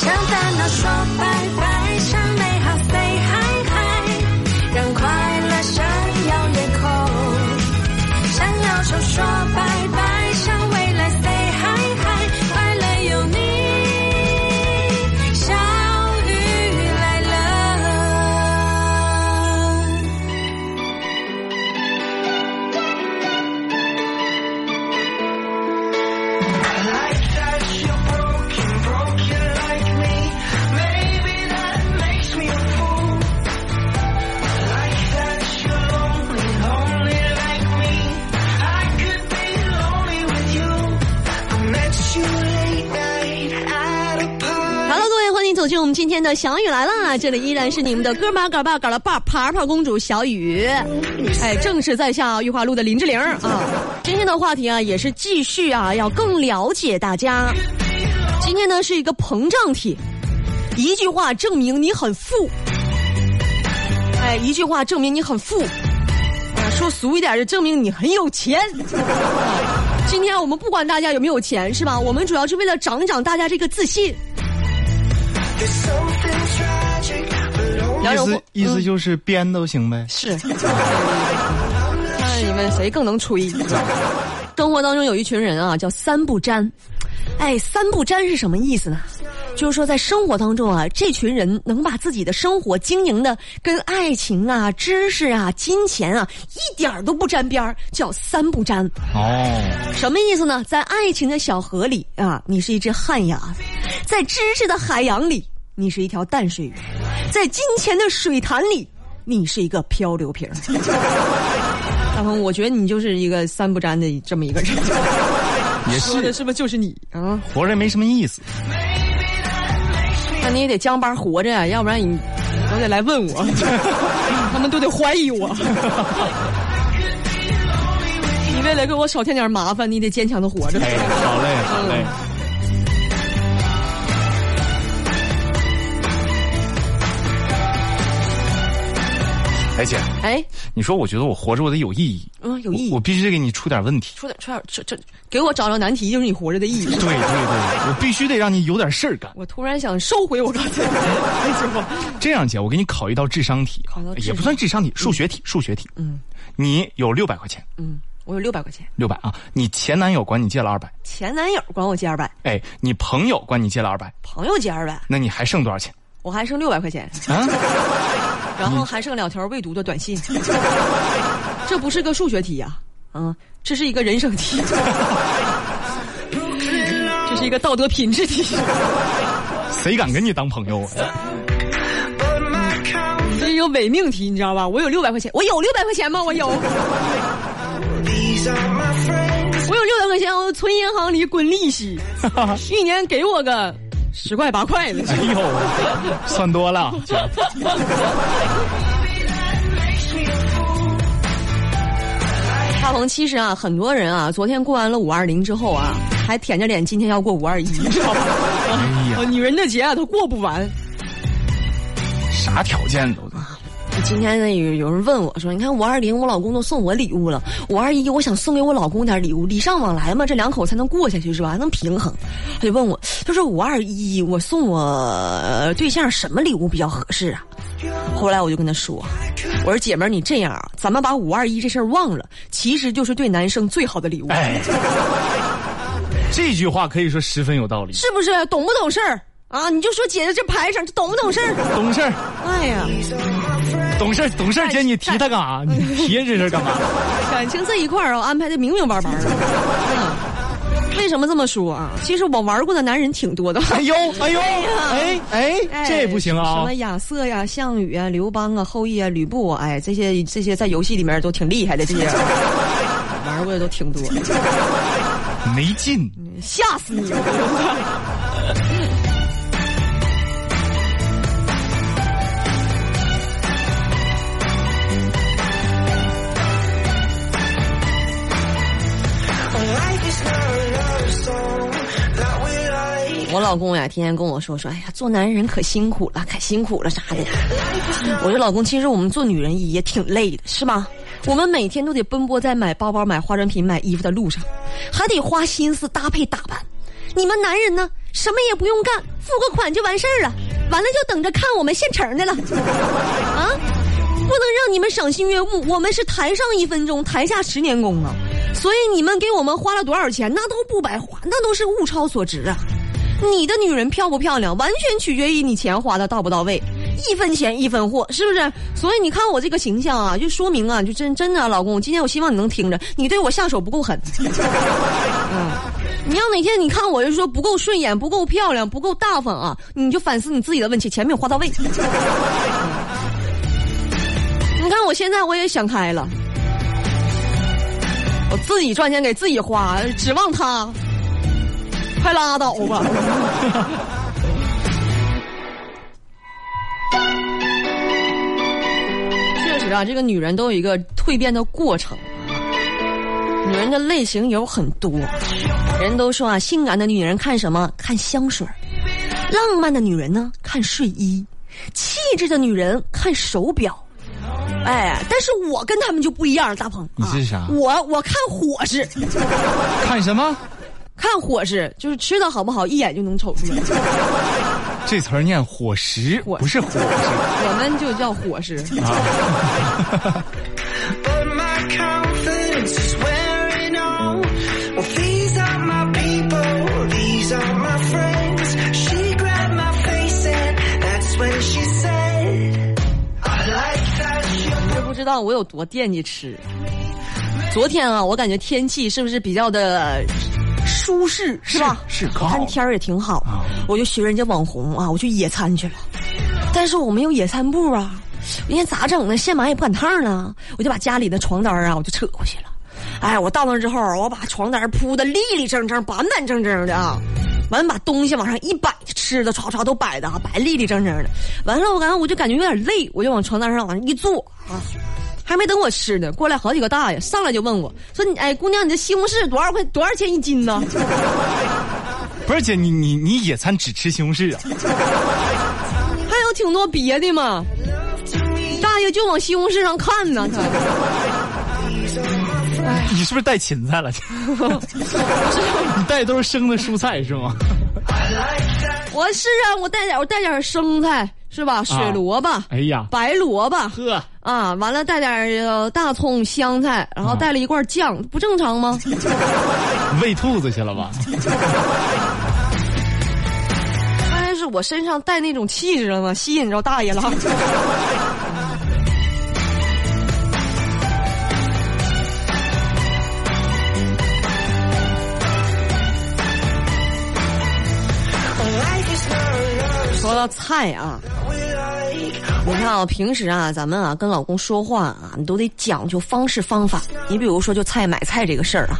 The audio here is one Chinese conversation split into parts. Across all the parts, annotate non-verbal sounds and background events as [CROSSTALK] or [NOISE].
向烦恼说拜拜，我们今天的小雨来啦！这里依然是你们的哥们儿嘎巴嘎了爸爬爬公主小雨，哎，正是在下玉华路的林志玲啊。今天的话题啊，也是继续啊，要更了解大家。今天呢是一个膨胀体，一句话证明你很富，哎，一句话证明你很富，啊，说俗一点就证明你很有钱。今天我们不管大家有没有钱，是吧？我们主要是为了长一长大家这个自信。意思意思就是编都行呗。是，看你们谁更能吹。生活当中有一群人啊，叫三不沾。哎，三不沾是什么意思呢？就是说，在生活当中啊，这群人能把自己的生活经营的跟爱情啊、知识啊、金钱啊一点儿都不沾边儿，叫三不沾。哦，什么意思呢？在爱情的小河里啊，你是一只旱鸭子；在知识的海洋里，你是一条淡水鱼；在金钱的水潭里，你是一个漂流瓶儿。[LAUGHS] 大鹏，我觉得你就是一个三不沾的这么一个人。也是说的是不是就是你啊？活着没什么意思。那你也得将班活着呀，要不然你都得来问我，[LAUGHS] 他们都得怀疑我。你为了给我少添点麻烦，你得坚强的活着。[LAUGHS] 哎，好嘞，好嘞。哎姐，哎，你说我觉得我活着我得有意义，嗯，有意义我。必须得给你出点问题。出点出点这这，给我找着难题，就是你活着的意义。对对对，我必须得让你有点事儿干。我突然想收回我刚才那句话。这样姐，我给你考一道智商题考道，智商也不算智商题，数学题，数学题。嗯你有六百块钱，嗯，我有六百块钱，六百啊，你前男友管你借了二百，前男友管我借二百，哎，你朋友管你借了二百，朋友借二百，那你还剩多少钱我还剩六百块钱，啊？[LAUGHS] 然后还剩两条未读的短信。[LAUGHS] 这不是个数学题呀、啊，这是一个人生题，[LAUGHS] 这是一个道德品质题，谁敢跟你当朋友啊这是一个伪命题，你知道吧？我有六百块钱，我有六百块钱吗？我有. [LAUGHS] 我有六百块钱，我存银行里滚利息，一年给我个十块八块的。哎呦，算多了，大鹏，其实啊，很多人啊，昨天过完了五二零之后啊，还舔着脸今天要过五二一，你知道吧？哎呀呃女人的节啊，都过不完。啥条件都得。今天呢，有有人问我说：“你看五二零，我老公都送我礼物了，五二一，我想送给我老公点礼物，礼尚往来嘛，这两口才能过下去是吧？还能平衡。”他就问我，他说：“五二一，我送我呃对象什么礼物比较合适啊？”后来我就跟他说：“我说姐们儿，你这样啊，咱们把五二一这事儿忘了，其实就是对男生最好的礼物，哎，这句话可以说十分有道理，是不是？懂不懂事儿啊？你就说姐姐这排场，这懂不懂事儿？懂事儿，哎呀，懂事儿，懂事儿。姐，你提他干啥？你提这事儿干嘛？[LAUGHS] 感情这一块儿啊，安排的明明白白的。嗯为什么这么说啊？其实我玩过的男人挺多的。[LAUGHS] [LAUGHS] 哎呦，哎呦，呀哎哎，这不行啊什啊么！亚瑟呀、项羽啊、刘邦啊、后羿啊、吕布啊，哎，这些这些在游戏里面都挺厉害的，这些 [LAUGHS] 玩过的都挺多，没劲。吓死你我老公呀，天天跟我说说，哎呀，做男人可辛苦了，可辛苦了啥的。[LAUGHS] 我说老公，其实我们做女人也挺累的，是吧？我们每天都得奔波在买包包、买化妆品、买衣服的路上，还得花心思搭配打扮。你们男人呢，什么也不用干，付个款就完事儿了，完了就等着看我们现成的了。[LAUGHS] 啊，不能让你们赏心悦目，我们是台上一分钟，台下十年功啊。所以你们给我们花了多少钱，那都不白花，那都是物超所值啊。你的女人漂不漂亮，完全取决于你钱花的到不到位，一分钱一分货，是不是？所以你看我这个形象啊，就说明啊，就真真的，老公，今天我希望你能听着，你对我下手不够狠。嗯，你要哪天你看我就说不够顺眼、不够漂亮、不够大方啊，你就反思你自己的问题，钱没有花到位。你看我现在我也想开了，我自己赚钱给自己花，指望他。快拉倒吧！[LAUGHS] 确实啊，这个女人都有一个蜕变的过程。女人的类型有很多，人都说啊，性感的女人看什么？看香水浪漫的女人呢，看睡衣；气质的女人看手表。哎，但是我跟他们就不一样，大鹏。你是啥？我我看伙食。看什么？看伙食就是吃的好不好，一眼就能瞅出来。[LAUGHS] 这词儿念伙食，不是伙食。我们就叫伙食。[LAUGHS] 知道我有多惦记吃。昨天啊，我感觉天气是不是比较的？舒适，是吧？是看天儿也挺好，啊我就学人家网红啊，我去野餐去了。但是我没有野餐布啊，人家咋整呢？现买也不赶趟呢，我就把家里的床单啊，我就扯过去了。哎，我到那之后，我把床单铺的立立正正、板板正正的啊，完把东西往上一摆，吃的唰唰都摆的啊，摆立立正正的。完了，我感觉我就感觉有点累，我就往床单上往上一坐啊。还没等我吃呢，过来好几个大爷上来就问我说：“你哎，姑娘，你这西红柿多少块？多少钱一斤呢 [LAUGHS] 不是姐，你你你野餐只吃西红柿啊？？” [LAUGHS] 还有挺多别的嘛。大爷就往西红柿上看呢，他。[LAUGHS] 你是不是带芹菜了？你带的都是生的蔬菜是吗？我是啊，我带点我带点生菜是吧？水萝卜，哎呀，白萝卜呵，啊，完了带点呃大葱、香菜，然后带了一罐酱，不正常吗？[LAUGHS] 喂兔子去了吧？[LAUGHS] 关键是我身上带那种气质了嘛，吸引着大爷了。[LAUGHS] 到菜啊，你看啊，平时啊，咱们啊跟老公说话啊，你都得讲究方式方法。你比如说，就菜买菜这个事儿啊，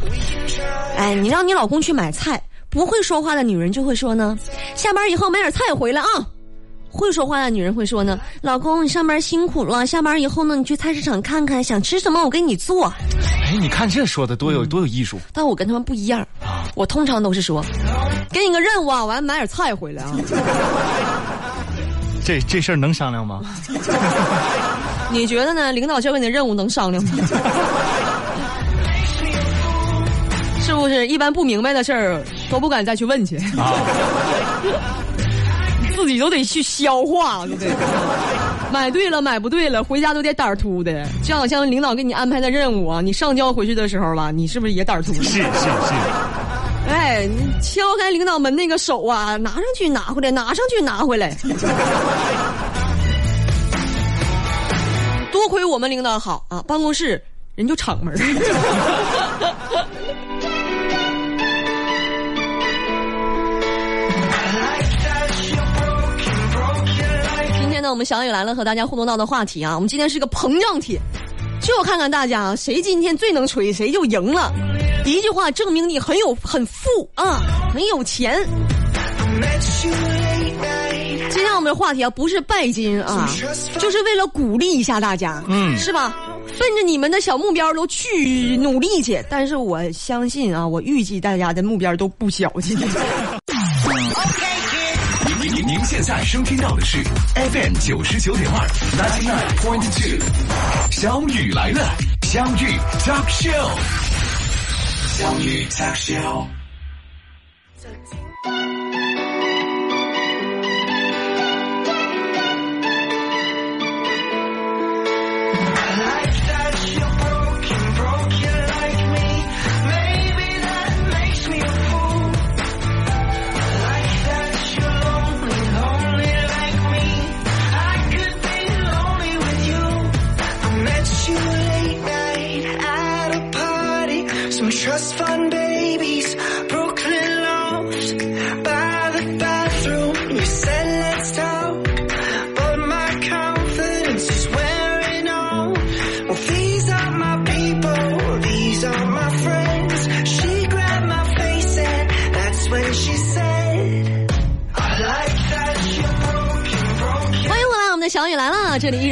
哎，你让你老公去买菜，不会说话的女人就会说呢，下班以后买点菜回来啊。会说话的女人会说呢，老公你上班辛苦了，下班以后呢，你去菜市场看看，想吃什么我给你做。哎，你看这说的多有多有艺术但我跟他们不一样，我通常都是说，给你个任务啊，完买点菜回来啊。这这事儿能商量吗？[LAUGHS] 你觉得呢？领导交给你的任务能商量吗？[LAUGHS] 是不是？一般不明白的事儿都不敢再去问去，啊，[LAUGHS] 自己都得去消化，都得。买对了，买不对了，回家都得胆儿秃的。就好像领导给你安排的任务啊，你上交回去的时候吧，你是不是也胆儿突？是是是，哎，你敲开领导门那个手啊，拿上去拿回来，拿上去拿回来。多亏我们领导好啊，办公室人就敞门儿。[LAUGHS] 今天呢，我们小雨来了，和大家互动到的话题啊，我们今天是个膨胀帖，就看看大家啊，谁今天最能吹，谁就赢了。一句话证明你很有很富啊，很有钱。今天我们的话题啊，不是拜金啊，就是为了鼓励一下大家，嗯是吧？奔着你们的小目标都去努力去。但是我相信啊，我预计大家的目标都不小气。您您您现在收听到的是 FM 九十九点二 ninety nine point two，小雨来了，相遇 Talk Show，相遇 Talk Show。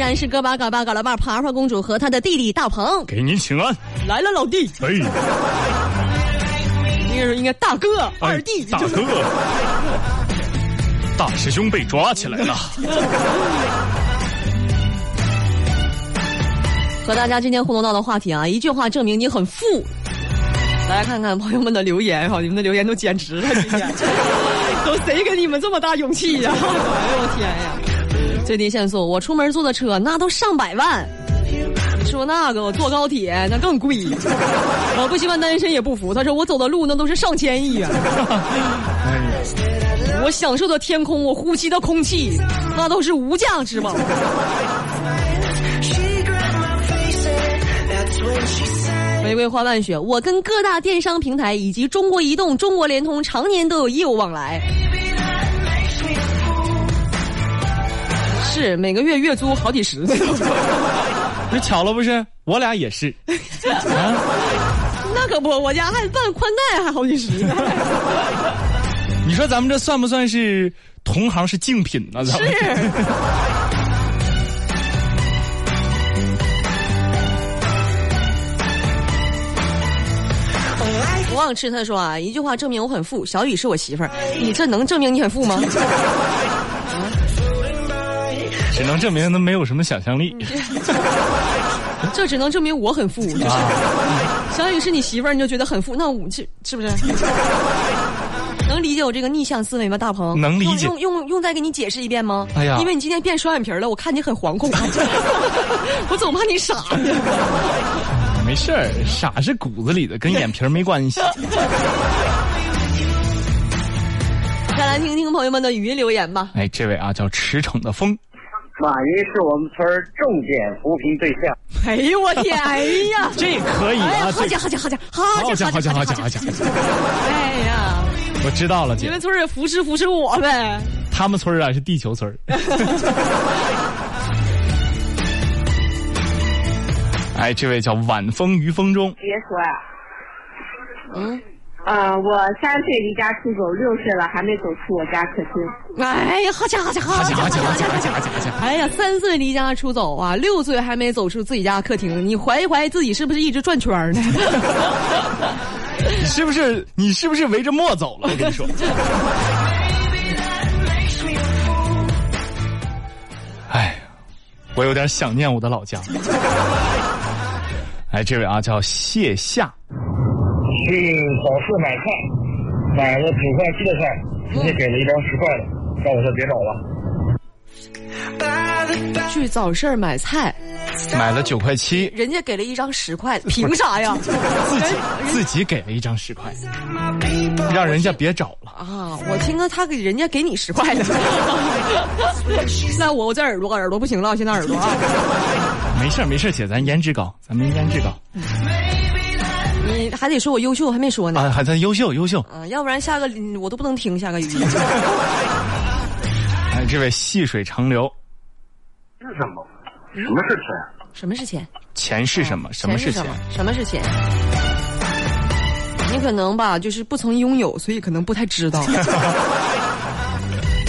然是哥巴嘎巴嘎拉巴爬爬公主和她的弟弟大鹏给您请安。来了，老弟，哎，应该说应该大哥、哎二弟，大哥，大师兄被抓起来了。[LAUGHS] 和大家今天互动到的话题啊，一句话证明你很富。来看看朋友们的留言哈，你们的留言都简直了，今天 [LAUGHS] 都谁给你们这么大勇气呀、[LAUGHS] 哎呦我天呀！最低限速，我出门坐的车那都上百万。你说那个我坐高铁那更贵，[LAUGHS] 我不希望单身也不服。他说我走的路那都是上千亿啊！[LAUGHS] 我享受的天空，我呼吸的空气，那都是无价之宝。[LAUGHS] 玫瑰花瓣雪，我跟各大电商平台以及中国移动、中国联通常年都有业务往来。是每个月月租好几十 [LAUGHS] 那巧了不是？我俩也是。啊，[LAUGHS] 那可不，我家还办宽带还好几十呢。[LAUGHS] 你说咱们这算不算是同行是竞品呢？咱们是。我忘吃他说啊，一句话证明我很富，小雨是我媳妇儿。你这能证明你很富吗？只能证明他没有什么想象力。[LAUGHS] 这只能证明我很富，就是、[LAUGHS] 小雨是你媳妇儿，你就觉得很富，那我是是不是？[LAUGHS] 能理解我这个逆向思维吗，大鹏？能理解用用用用再给你解释一遍吗？哎呀因为你今天变双眼皮了，我看你很惶恐，我总怕你傻呢。没事儿，傻是骨子里的，跟眼皮儿没关系。再来听听朋友们的语音留言吧。哎，这位啊叫驰骋的风，马云是我们村儿重点扶贫对象。哎呦我天，[LAUGHS] 哎呀，这可以哎呀，啊，好家好家好家好好家家好家好家好好家！家！哎呀，我知道了，姐你们，村儿也扶持扶持我呗。他们村儿啊是地球村儿。[LAUGHS] 哎，这位叫晚风于风中，别说呀、嗯，呃，我三岁离家出走，六岁了还没走出我家客厅。哎呀，好家好家好家好家好家好好家伙好家好家好家！哎呀，三岁离家出走啊，六岁还没走出自己家客厅，你怀疑怀疑自己是不是一直转圈儿呢？你 [LAUGHS] 是不是你是不是围着墨走了？我跟你说。[LAUGHS] 哎，我有点想念我的老家。哎，这位啊叫谢夏，去早市买菜，买了九块七的菜，人家给了一张十块的，让我说别找了。去早市买菜，买了九块七，人家给了一张十块，凭啥呀？自己自己给了一张十块，让人家别找了。啊，我听到他给人家给你十块的，[LAUGHS] 那我我这耳朵耳朵不行了，现在耳朵啊，没事儿没事儿，姐，咱颜值高，咱们颜值高你还得说我优秀，还没说呢。啊，还在优秀优秀。啊，要不然下个我都不能听下个语音。[LAUGHS] 哎，这位细水长流，是什么？什么是钱？什么是钱？钱是什么？什么是钱钱什？么？什么是钱？你可能吧，就是不曾拥有，所以可能不太知道。[LAUGHS]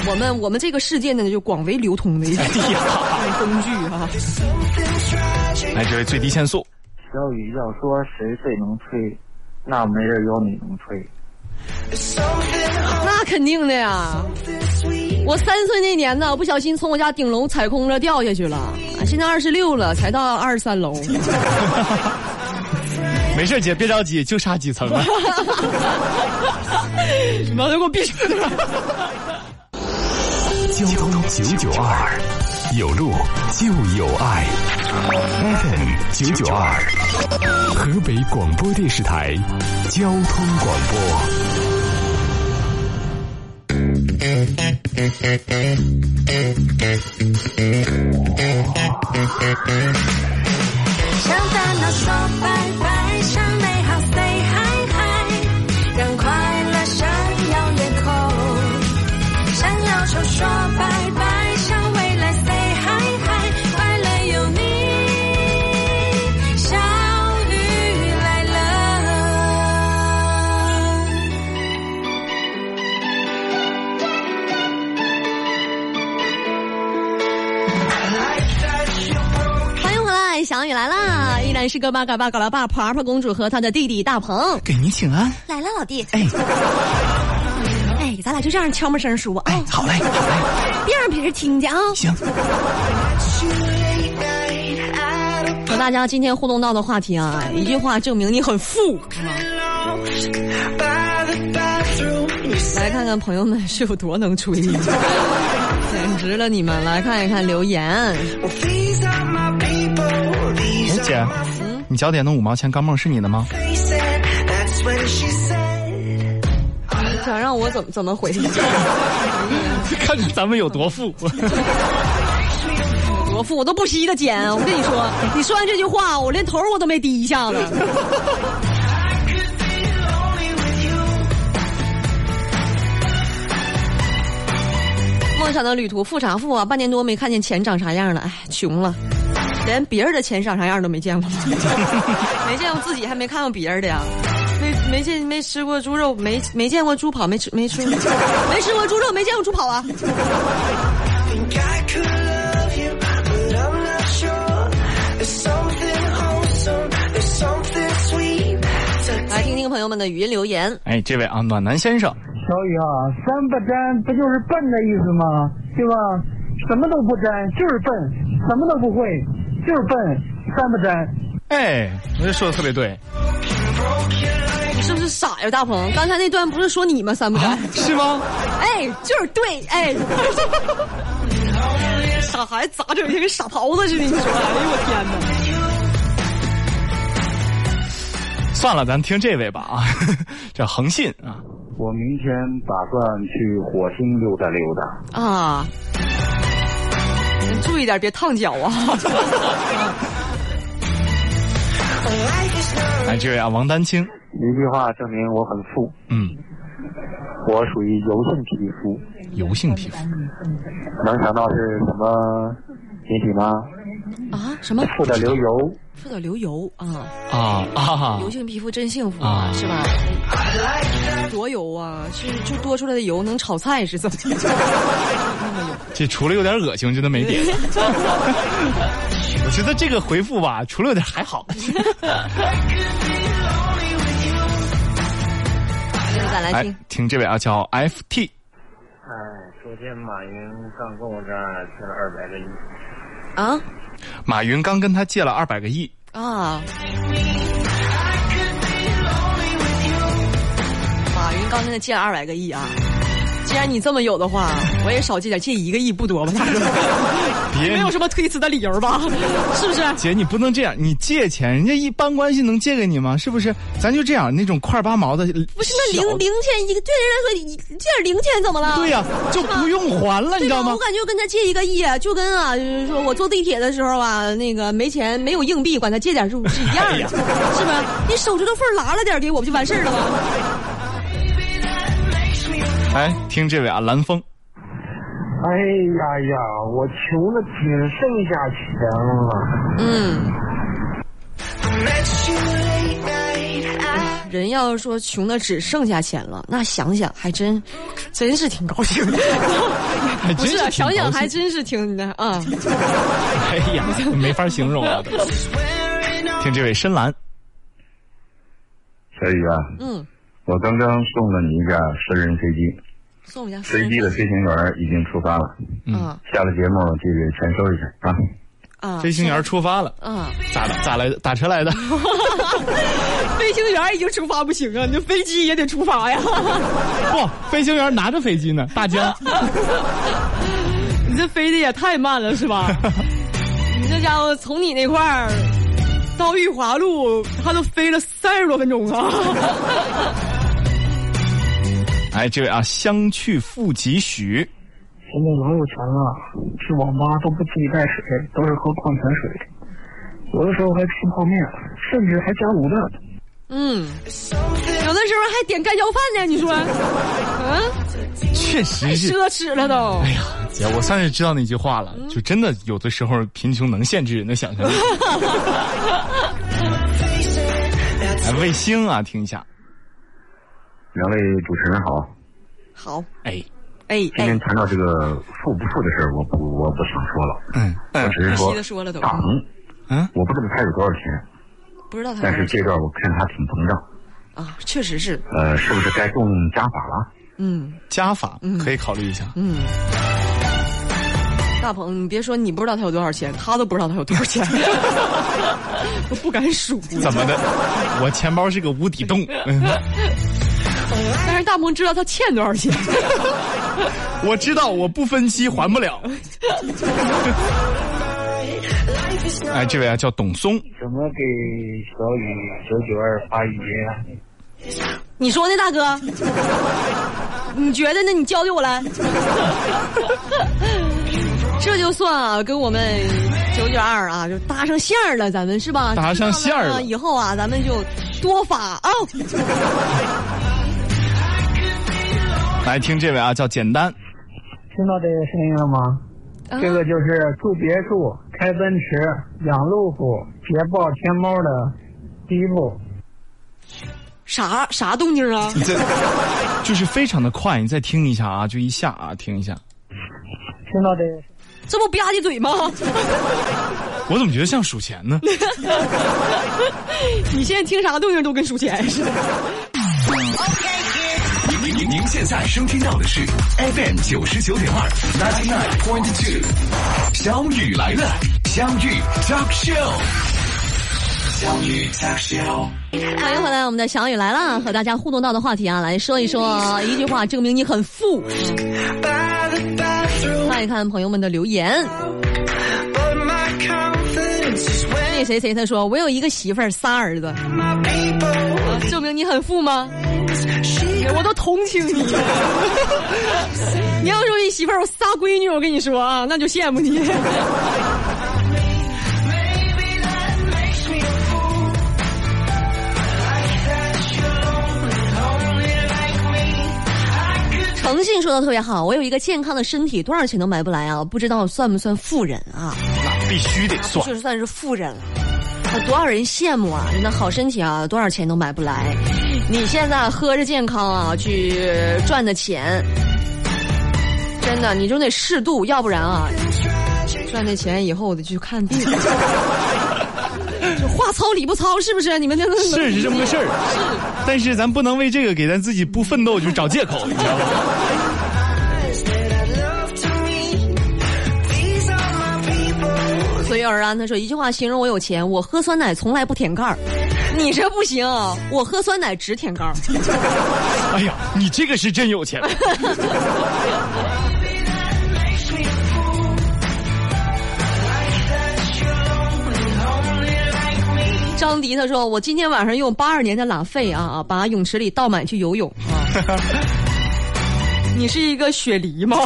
我们我们这个世界呢，就广为流通的一种 [LAUGHS] 工具啊。来，这位最低限速，小雨要说谁最能吹，那没人有你能吹。那肯定的呀！我三岁那年呢，不小心从我家顶楼踩空了，掉下去了。现在二十六了，才到二十三楼。[LAUGHS] 没事，姐别着急，就差几层了。[LAUGHS] 你妈的，给我闭上！交通九九二，有路就有爱。FM 九九二，河北广播电视台交通广播。向烦恼说拜拜，啦！依然是个八嘎八嘎拉爸婆婆公主和她的弟弟大鹏给您请安。来了，老弟。哎哎，咱俩就这样悄没声说啊，哎，好嘞，好嘞，别让别人听见啊。行。和大家今天互动到的话题啊，一句话证明你很富。来看看朋友们是有多能吹，简直了！你们来看一看留言。哎，姐，你脚底下那五毛钱钢镚是你的吗？想让我怎么怎么回？[LAUGHS] 看看咱们有多富。[LAUGHS] 多富我都不稀得捡。我跟你说，你说完这句话，我连头我都没低一下子。梦想的旅途，富啥富啊？半年多没看见钱长啥样了，哎，穷了，连别人的钱长啥样都没见过，[LAUGHS] 没见过自己，还没看过别人的呀。没没见没吃过猪肉，没没见过猪跑，没吃没吃没吃过猪肉，没见过猪跑啊！来听听朋友们的语音留言。哎，这位啊，暖男先生，小雨啊，三不沾不就是笨的意思吗？对吧？什么都不沾就是笨，什么都不会就是笨，三不沾。哎，我这说的特别对，你是不是傻呀，大鹏？刚才那段不是说你吗？三不沾、啊，是吗？哎，就是对，哎，傻孩子咋整？跟傻狍子似的，你说？哎呦我天哪！算了，咱听这位吧啊，这恒信啊，我明天打算去火星溜达溜达。啊，注意点，别烫脚啊！[LAUGHS] 哎，这位啊，王丹青，一句话证明我很富，嗯，我属于油性皮肤。油性皮肤，能想到是什么引体吗？啊，什么？富的流油。富的流油啊啊啊！油性皮肤真幸福啊是吧？多油啊！是就多出来的油能炒菜是怎么？[LAUGHS] 这除了有点恶心，我觉得没别的。我觉得这个回复吧，除了有点还好。再来听，听这位啊，叫 FT。哎，昨天马云刚跟我这儿借了二百个亿。啊马云刚跟他借了二百个亿，啊！马云刚跟他借了二百个亿啊！既然你这么有的话，我也少借点，借一个亿不多吧？[LAUGHS] 别没有什么推辞的理由吧？是不是？姐，你不能这样，你借钱，人家一般关系能借给你吗？是不是？咱就这样，那种块八毛的，不是那零零钱一个，对人来说一借点零钱怎么了？对呀、就不用还了，你知道吗我？感觉跟他借一个亿，就跟啊，就是说我坐地铁的时候啊，那个没钱没有硬币，管他借点是是一样的，哎呀是吧？你手指头缝儿拉了点给我不就完事儿了吗？哎，听这位啊，蓝峰，哎呀呀，我穷的只剩下钱了。嗯。人要是说穷的只剩下钱了，那想想还真，真是挺高兴的。不是啊，还真是挺想想还真是挺的啊。哎呀，没法形容啊。[LAUGHS] 听这位深蓝，小雨啊，嗯，我刚刚送了你一架私人飞机，送我家飞机的飞行员已经出发了。嗯下了节目记得全收一下啊。啊飞行员出发了，啊，咋的？咋来的？打车来的？[LAUGHS] 飞行员已经出发不行啊，你这飞机也得出发呀。[LAUGHS] 不，飞行员拿着飞机呢，大疆。[LAUGHS] 你这飞的也太慢了是吧？你这家伙从你那块儿到玉华路，他都飞了三十多分钟啊！哎，这位啊，相去复几许？现在老有钱了，去网吧都不自己带水，都是喝矿泉水，有的时候还吃泡面，甚至还加卤蛋。嗯，有的时候还点盖浇饭呢，你说，嗯，确实是。奢侈了都。哎呀，姐，我算是知道那句话了，就真的有的时候贫穷能限制人的想象力。[LAUGHS] 哎，卫星啊，听一下。两位主持人好，好，哎，哎今天哎，谈到这个富不富的事儿，我不我不想说了，嗯嗯我只是说说了都。党，嗯，我不知道他有多少钱，不知道他但是这段我看他挺膨胀，啊，确实是，呃，是不是该动加法了？嗯。加法可以考虑一下。嗯。大鹏，你别说你不知道他有多少钱，他都不知道他有多少钱，[LAUGHS] 都不敢数。怎么的？我钱包是个无底洞。嗯 [LAUGHS] 但是大鹏知道他欠多少钱。[LAUGHS] 我知道我不分期还不了。[LAUGHS] 哎，这位啊叫董松，怎么给小雨九九二发语音啊？你说呢，大哥？你觉得呢？你教给我来。[LAUGHS] 这就算啊，跟我们九九二啊，就搭上线儿了，咱们是吧？搭上线儿了以后啊，咱们就多发啊。来听这位啊叫简单，听到这个声音了吗？啊这个就是住别墅、开奔驰、养路虎、捷豹、天猫的第一步。啥啥动静啊？这 [LAUGHS] 就是非常的快，你再听一下啊，就一下啊，听一下。听到这个，这不吧唧嘴吗？我怎么觉得像数钱呢？[LAUGHS] 你现在听啥动静都跟数钱似的。您您您现在收听到的是 FM 九十九点二，ninety nine point two，小雨来了，相遇 talk show，相遇 talk show。欢迎回来，我们的小雨来了，和大家互动到的话题啊，来说一说 [LAUGHS] 一句话证明你很富。看一看朋友们的留言。那谁谁他说我有一个媳妇儿仨儿子，啊证明你很富吗？[LAUGHS] 我都同情你。[LAUGHS] 你要说你媳妇儿我仨闺女，我跟你说啊，那就羡慕你。诚信说的特别好，我有一个健康的身体，多少钱都买不来啊！不知道算不算富人啊？那必须得算就。是算是富人了。啊，多少人羡慕啊！真的好身体啊，多少钱都买不来。你现在喝着健康啊，去赚的钱，真的你就得适度，要不然啊，[LAUGHS] 赚那钱以后我得去看病。[LAUGHS] 就话糙理不糙，是不是？你们那个是是这么个事儿，但是咱不能为这个给咱自己不奋斗就找借口，你知道吧？随遇而安。他说一句话形容我有钱：我喝酸奶从来不舔盖儿。你这不行，我喝酸奶只舔盖儿。[LAUGHS] 哎呀，你这个是真有钱。张迪他说：“我今天晚上用八二年的拉菲啊，把泳池里倒满去游泳啊。[LAUGHS] ”你是一个雪梨吗？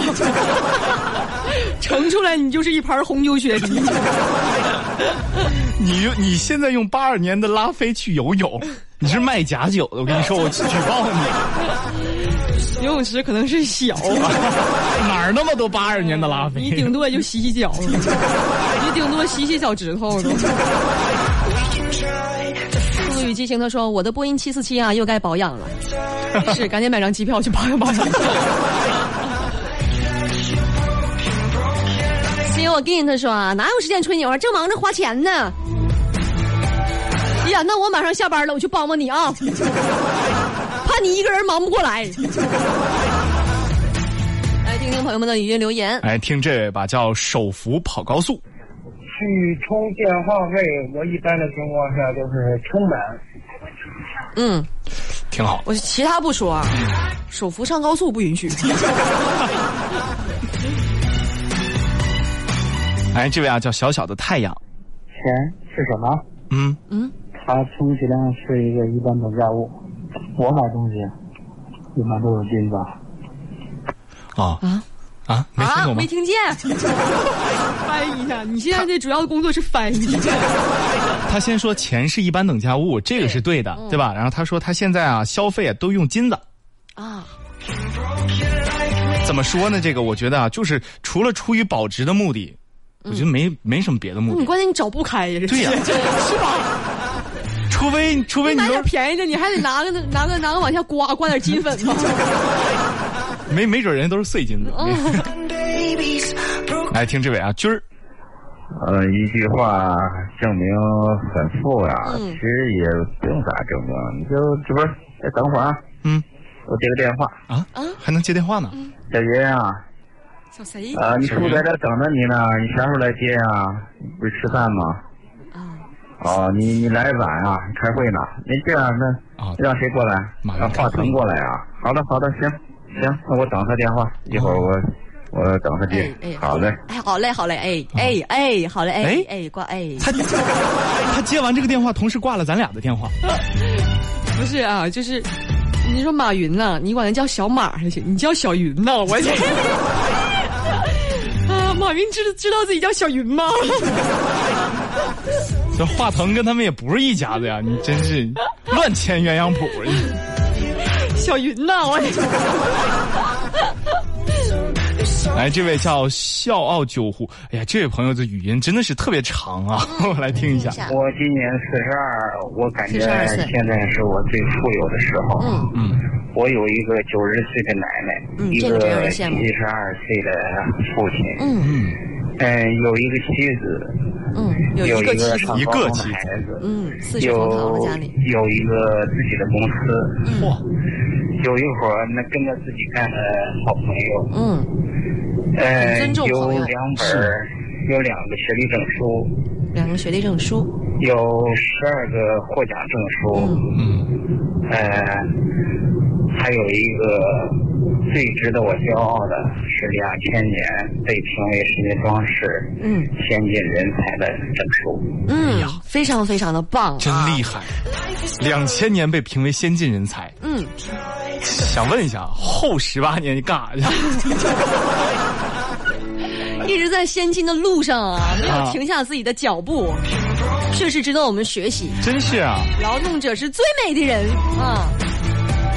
盛出来你就是一盘红酒雪梨。[LAUGHS] 你你现在用八二年的拉菲去游泳，[LAUGHS] 你是卖假酒的。我跟你说，我举报你。[LAUGHS] 游泳池可能是小，哪儿那么多八二年的拉菲？你顶多也就洗洗脚，你顶多洗洗脚趾头都。速度与激情他说：“我的波音七四七啊，又该保养了，是赶紧买张机票去保养保养。”我跟你他说啊，哪有时间吹牛啊，正忙着花钱呢。哎呀，那我马上下班了，我去帮帮你啊，[LAUGHS] 怕你一个人忙不过来。来听听朋友们的语音留言。来听这位吧，叫手扶跑高速。去充电话费，我一般的情况下就是充满。嗯，挺好。我其他不说啊，手扶上高速不允许。[LAUGHS] 哎，这位啊叫小小的太阳，钱是什么？嗯，嗯，它充其量是一个一般等价物。我买东西一般都有金子。啊啊啊，没听啊，懂吗没？听见。[LAUGHS] 翻译一下，你现在这主要的工作是翻译。他先说钱是一般等价物，这个是对的，对吧？然后他说他现在啊消费啊都用金子，啊，怎么说呢？这个我觉得啊，就是除了出于保值的目的，我觉得没没什么别的目的。你关键你找不开呀，这对呀。是吧？除非除非你买说点便宜的，你还得拿个拿个拿个往下刮刮点金粉吗？没没准人家都是碎金子。[LAUGHS] 来听这位啊，军儿，呃，一句话证明很富呀、嗯。其实也不用咋证明，你就这不是再等会儿啊，嗯。我接个电话，啊？啊？还能接电话呢？小云啊，小谁？呃，你叔在这等着你呢，你啥时候来接呀、你不是吃饭吗？啊，哦，你你来晚啊，开会呢。那这样，那啊让谁过来？马云让华开会腾过来啊。好的，好的，行行，那我等他电话，一会儿我我等他接哎哎，。好嘞。哎，好嘞，好嘞，哎哎哎，好嘞，哎哎哎挂哎，他他接完这个电话，同时挂了咱俩的电话。[LAUGHS] 不是啊，就是你说马云呢，你管他叫小马还行，你叫小云呢，我这。[LAUGHS] 啊，马云知知道自己叫小云吗？[LAUGHS] 这华腾跟他们也不是一家子呀，你真是乱签鸳鸯谱。小云呐，我。来，这位叫笑傲九湖，哎呀，这位朋友的语音真的是特别长啊，我 [LAUGHS] 来听一下。我今年四十二，我感觉现在是我最富有的时候。嗯。嗯，我有一个九十岁的奶奶，一嗯这个七十二岁的父亲，嗯。嗯，嗯，有一个妻子，嗯，有有一个妻子。一个孩子，嗯，四世同堂有了家里，有一个自己的公司，嚯，有一伙儿那跟着自己干的好朋友，嗯呃，尊重有两本儿，有两个学历证书，两个学历证书，有十二个获奖证书，嗯，呃，还有一个最值得我骄傲的是两千年被评为世界装饰嗯先进人才的证书。嗯，非常非常的棒，真厉害！两千年被评为先进人才，嗯，想问一下，后十八年你干啥去？[LAUGHS] 一直在先进的路上啊，[LAUGHS] 没有啊停下自己的脚步，确实值得我们学习。真是啊，劳动者是最美的人啊！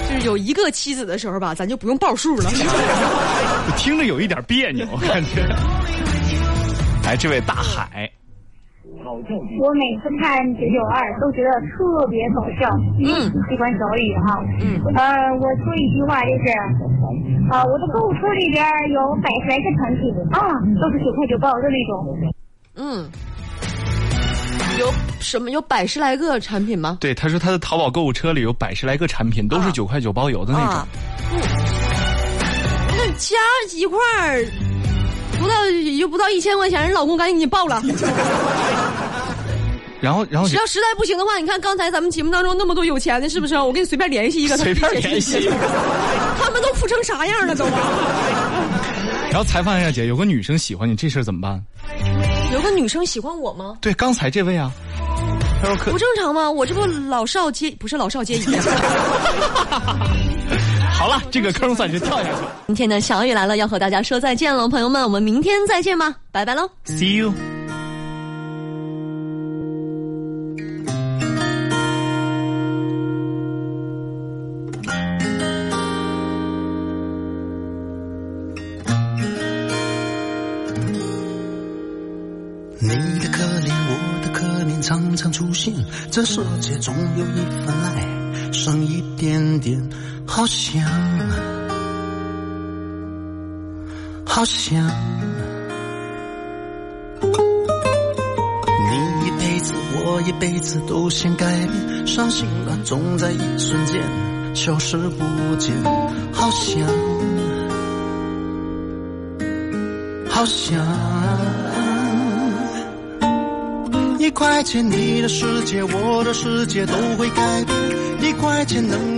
就是有一个妻子的时候吧，咱就不用报数了。[LAUGHS] 听着有一点别扭，我感觉。哎，这位大海，我每次看九九二都觉得特别搞笑，嗯喜欢小雨哈。嗯呃，我说一句话就是，啊、我的购物车里边有百十来个产品啊，都是九块九包邮的那种。嗯，有什么有百十来个产品吗？对，他说他的淘宝购物车里有百十来个产品，都是九块九包邮的那种。嗯，那加一块儿不到也就不到一千块钱，人老公赶紧给你报了。然后，然后只要实在不行的话，你看刚才咱们节目当中那么多有钱的，是不是？我给你随便联系一个，随便联系一个他们都富成啥样了都？[LAUGHS] 然后采访一下姐，有个女生喜欢你，这事儿怎么办？有个女生喜欢我吗？对，刚才这位啊，他说可不正常吗？我这不老少皆不是老少皆宜啊。[LAUGHS] [LAUGHS] 好了，这个坑算是跳下去了。今天的小雨来了，要和大家说再见了，朋友们，我们明天再见吧，拜拜喽。See you。这世界总有一份爱，剩一点点，好想，好想。你一辈子，我一辈子都想改变，伤心了总在一瞬间消失不见，好想，好想。一块钱，你的世界，我的世界都会改变。一块钱能